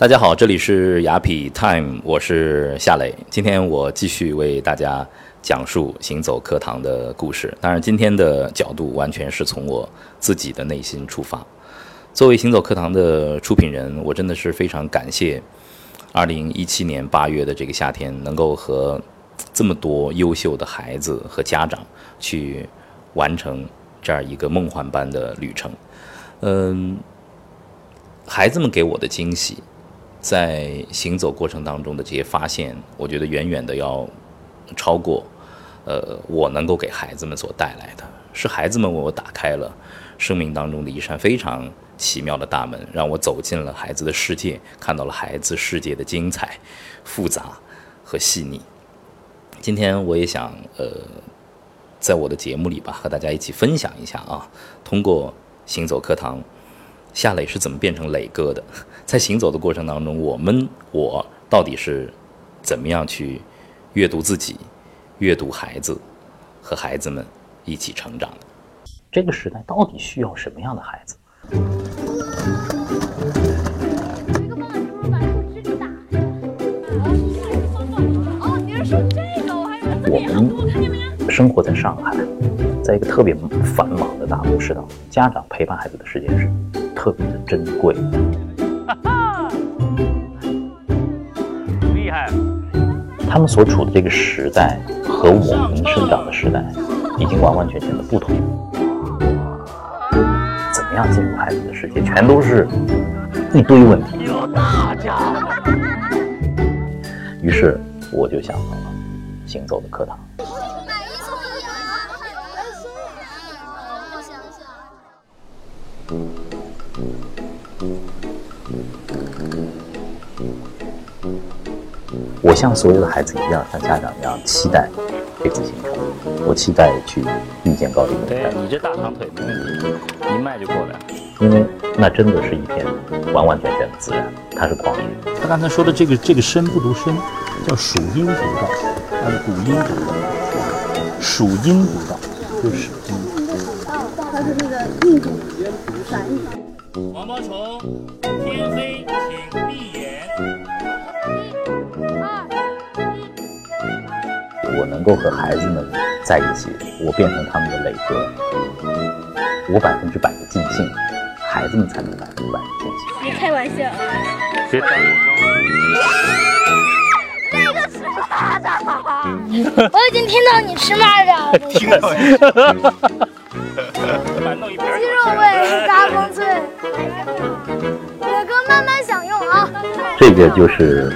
大家好，这里是雅痞 Time，我是夏磊。今天我继续为大家讲述行走课堂的故事。当然，今天的角度完全是从我自己的内心出发。作为行走课堂的出品人，我真的是非常感谢2017年8月的这个夏天，能够和这么多优秀的孩子和家长去完成这样一个梦幻般的旅程。嗯，孩子们给我的惊喜。在行走过程当中的这些发现，我觉得远远的要超过，呃，我能够给孩子们所带来的，是孩子们为我打开了生命当中的一扇非常奇妙的大门，让我走进了孩子的世界，看到了孩子世界的精彩、复杂和细腻。今天我也想，呃，在我的节目里吧，和大家一起分享一下啊，通过行走课堂。夏磊是怎么变成磊哥的？在行走的过程当中，我们我到底是怎么样去阅读自己、阅读孩子和孩子们一起成长的？这个时代到底需要什么样的孩子？我们生活在上海，在一个特别繁忙的大都市当中，家长陪伴孩子的时间是。特别的珍贵，厉害！他们所处的这个时代和我们生长的时代已经完完全全的不同。怎么样进入孩子的世界，全都是一堆问题。有大家于是我就想到了行走的课堂。我像所有的孩子一样，像家长一样期待这次行程。我期待去遇见高定的对你这大长腿没问题，一迈就过来。因为那真的是一片完完全全的自然，它是旷野。他刚才说的这个这个声不读声，叫属音读道，它是古音读道，属音读道就是。它是那个印度反义。王八虫，天黑请我能够和孩子们在一起，我变成他们的磊哥，我百分之百的尽兴，孩子们才能百分之百的尽兴。别开玩笑。别开玩那个是他的。我已经听到你吃蚂蚱了。听到。鸡肉味，嘎嘣脆。磊哥慢慢享用啊。这个就是，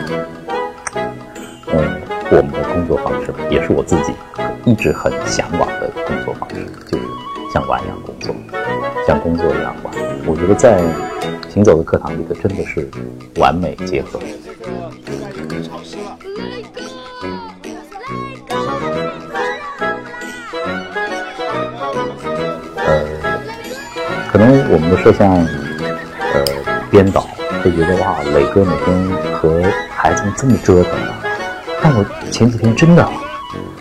嗯，我们的工作方式，也是我自己一直很向往的工作方式，就是像玩一样工作，像工作一样玩。我觉得在行走的课堂里头，真的是完美结合。可能我们的摄像，呃，编导会觉得哇，磊哥每天和孩子们这么折腾啊。但我前几天真的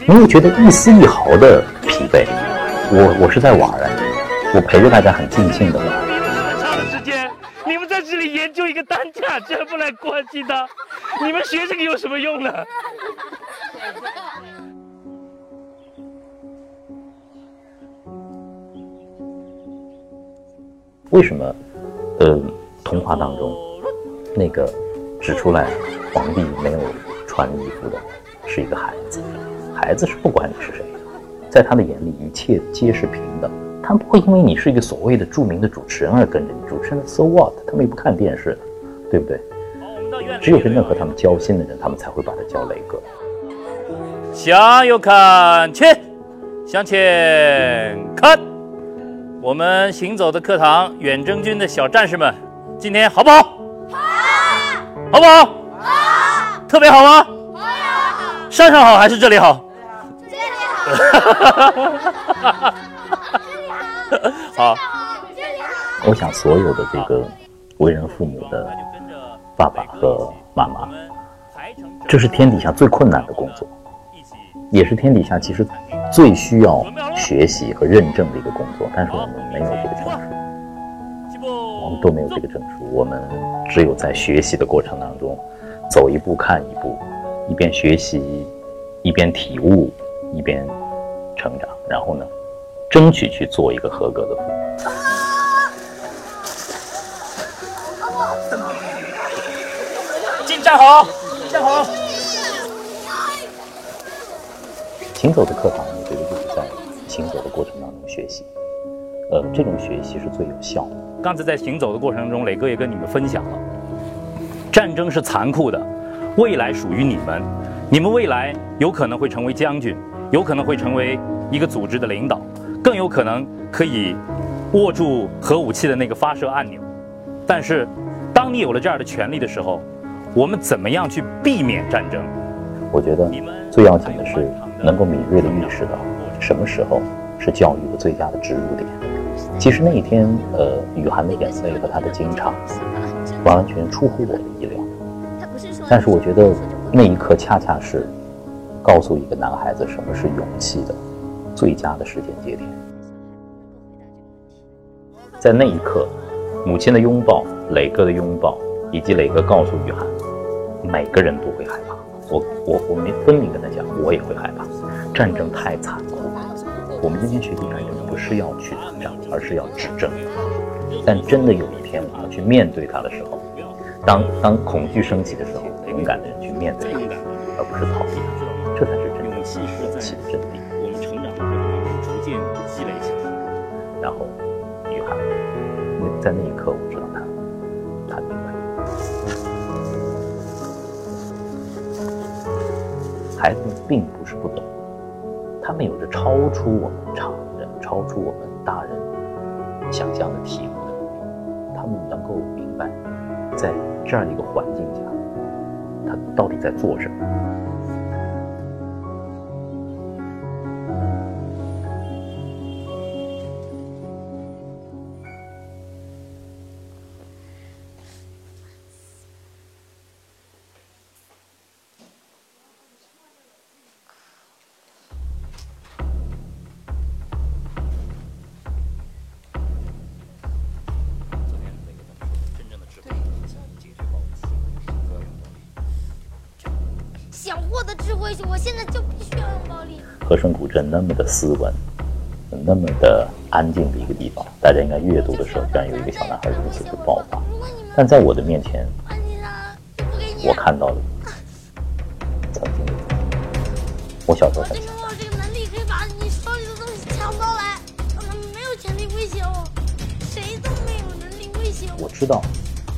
没有觉得一丝一毫的疲惫，我我是在玩儿，我陪着大家很尽兴的玩。你们这么长时间，你们在这里研究一个单价，居然不来关心他，你们学这个有什么用呢？为什么，呃，童话当中那个指出来皇帝没有穿衣服的是一个孩子？孩子是不管你是谁的，在他的眼里一切皆是平等，他不会因为你是一个所谓的著名的主持人而跟着你。主持人 so what？他们也不看电视的，对不对？只有真正和他们交心的人，他们才会把他叫雷哥。向右看齐，向前看。我们行走的课堂，远征军的小战士们，今天好不好？好，好不好？好，特别好吗？好，山上好还是这里好？好，我想所有的这个为人父母的爸爸和妈妈，这是天底下最困难的工作，也是天底下其实。最需要学习和认证的一个工作，但是我们没有这个证书，我们都没有这个证书，我们只有在学习的过程当中，走一步看一步，一边学习，一边体悟，一边成长，然后呢，争取去做一个合格的父母。进站好，站好。行走的课堂，我觉得就是在行走的过程当中学习，呃，这种学习是最有效的。刚才在行走的过程中，磊哥也跟你们分享了，战争是残酷的，未来属于你们，你们未来有可能会成为将军，有可能会成为一个组织的领导，更有可能可以握住核武器的那个发射按钮。但是，当你有了这样的权利的时候，我们怎么样去避免战争？我觉得最要紧的是能够敏锐地意识到什么时候是教育的最佳的植入点。其实那一天，呃，雨涵的眼泪和他的惊诧，完完全出乎我的意料。但是我觉得那一刻恰恰是告诉一个男孩子什么是勇气的最佳的时间节点。在那一刻，母亲的拥抱、磊哥的拥抱，以及磊哥告诉雨涵，每个人都会害怕。我我我没分明跟他讲，我也会害怕，战争太残酷。我们今天学习战争不是要去打仗，而是要指正。但真的有一天我们去面对它的时候，当当恐惧升起的时候，勇敢的人去面对它，而不是逃避它，这才是真正勇气的真谛。我们成长的过程当中逐渐积累起来。然后，雨涵，在那一刻我知道他，他明白。孩子们并不是不懂，他们有着超出我们常人、超出我们大人想象的体悟的能力。他们能够明白，在这样一个环境下，他到底在做什么。想获得智慧，我现在就必须要用暴力。和顺古镇那么的斯文，那么的安静的一个地方，大家应该阅读的时候，居然有一个小男孩如此的爆发。但在我的面前，我看到了曾经的我小时候很证明我有这个能力，可以把你手里的东西抢到来。没有权利威胁我，谁都没有能力威胁我。我知道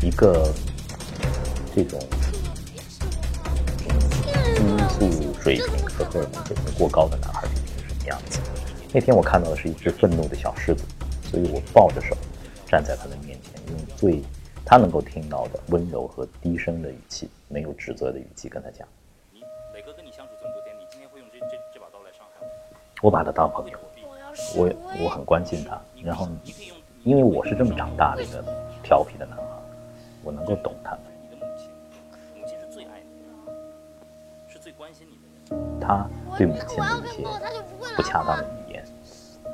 一个这种激素水平和荷尔蒙水平过高的男孩是什么样子。那天我看到的是一只愤怒的小狮子，所以我抱着手站在他的面前，用最他能够听到的温柔和低声的语气，没有指责的语气跟他讲。你磊哥跟你相处这么多天，你今天会用这这这把刀来伤害我？我把他当朋友，我我很关心他，然后因为我是这么长大的一个调皮的男孩，我能够懂他。你关心你他对母亲的一些不恰当的语言，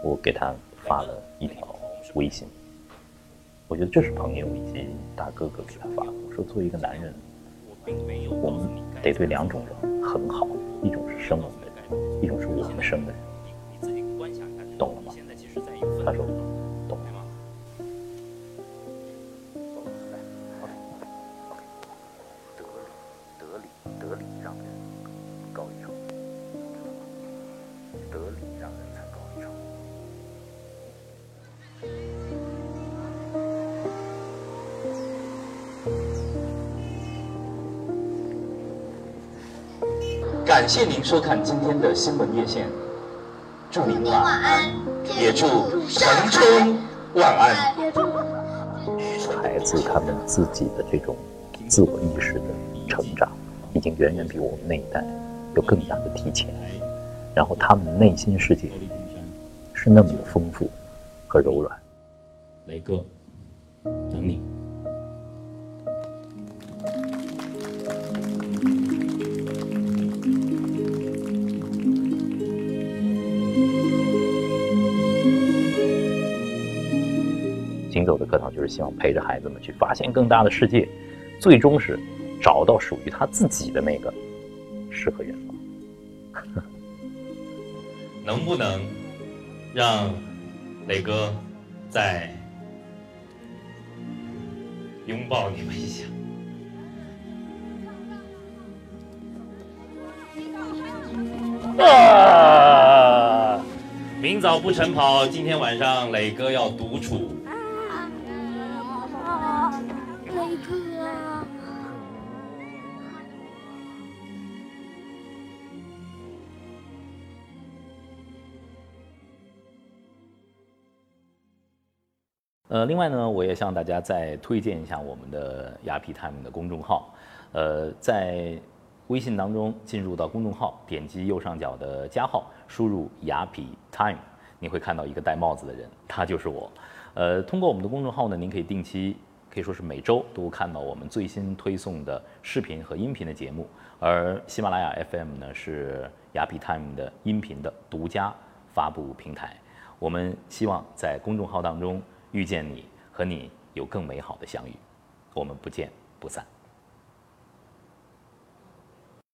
我给他发了一条微信。我觉得这是朋友以及大哥哥给他发的。我说，作为一个男人，我们得对两种人很好，一种是生我们的人，一种是我们生的人。懂了吗？他说感谢您收看今天的新闻夜线，祝您晚安，也祝城春晚安。孩子他们自己的这种自我意识的成长，已经远远比我们那一代有更大的提前。然后他们内心世界是那么的丰富和柔软。雷哥，等你。行走的课堂就是希望陪着孩子们去发现更大的世界，最终是找到属于他自己的那个诗和远方。能不能让磊哥再拥抱你们一下？啊！明早不晨跑，今天晚上磊哥要独处。呃，另外呢，我也向大家再推荐一下我们的雅痞 time 的公众号。呃，在微信当中进入到公众号，点击右上角的加号，输入雅痞 time，你会看到一个戴帽子的人，他就是我。呃，通过我们的公众号呢，您可以定期，可以说是每周都看到我们最新推送的视频和音频的节目。而喜马拉雅 FM 呢，是雅痞 time 的音频的独家发布平台。我们希望在公众号当中遇见你，和你有更美好的相遇。我们不见不散。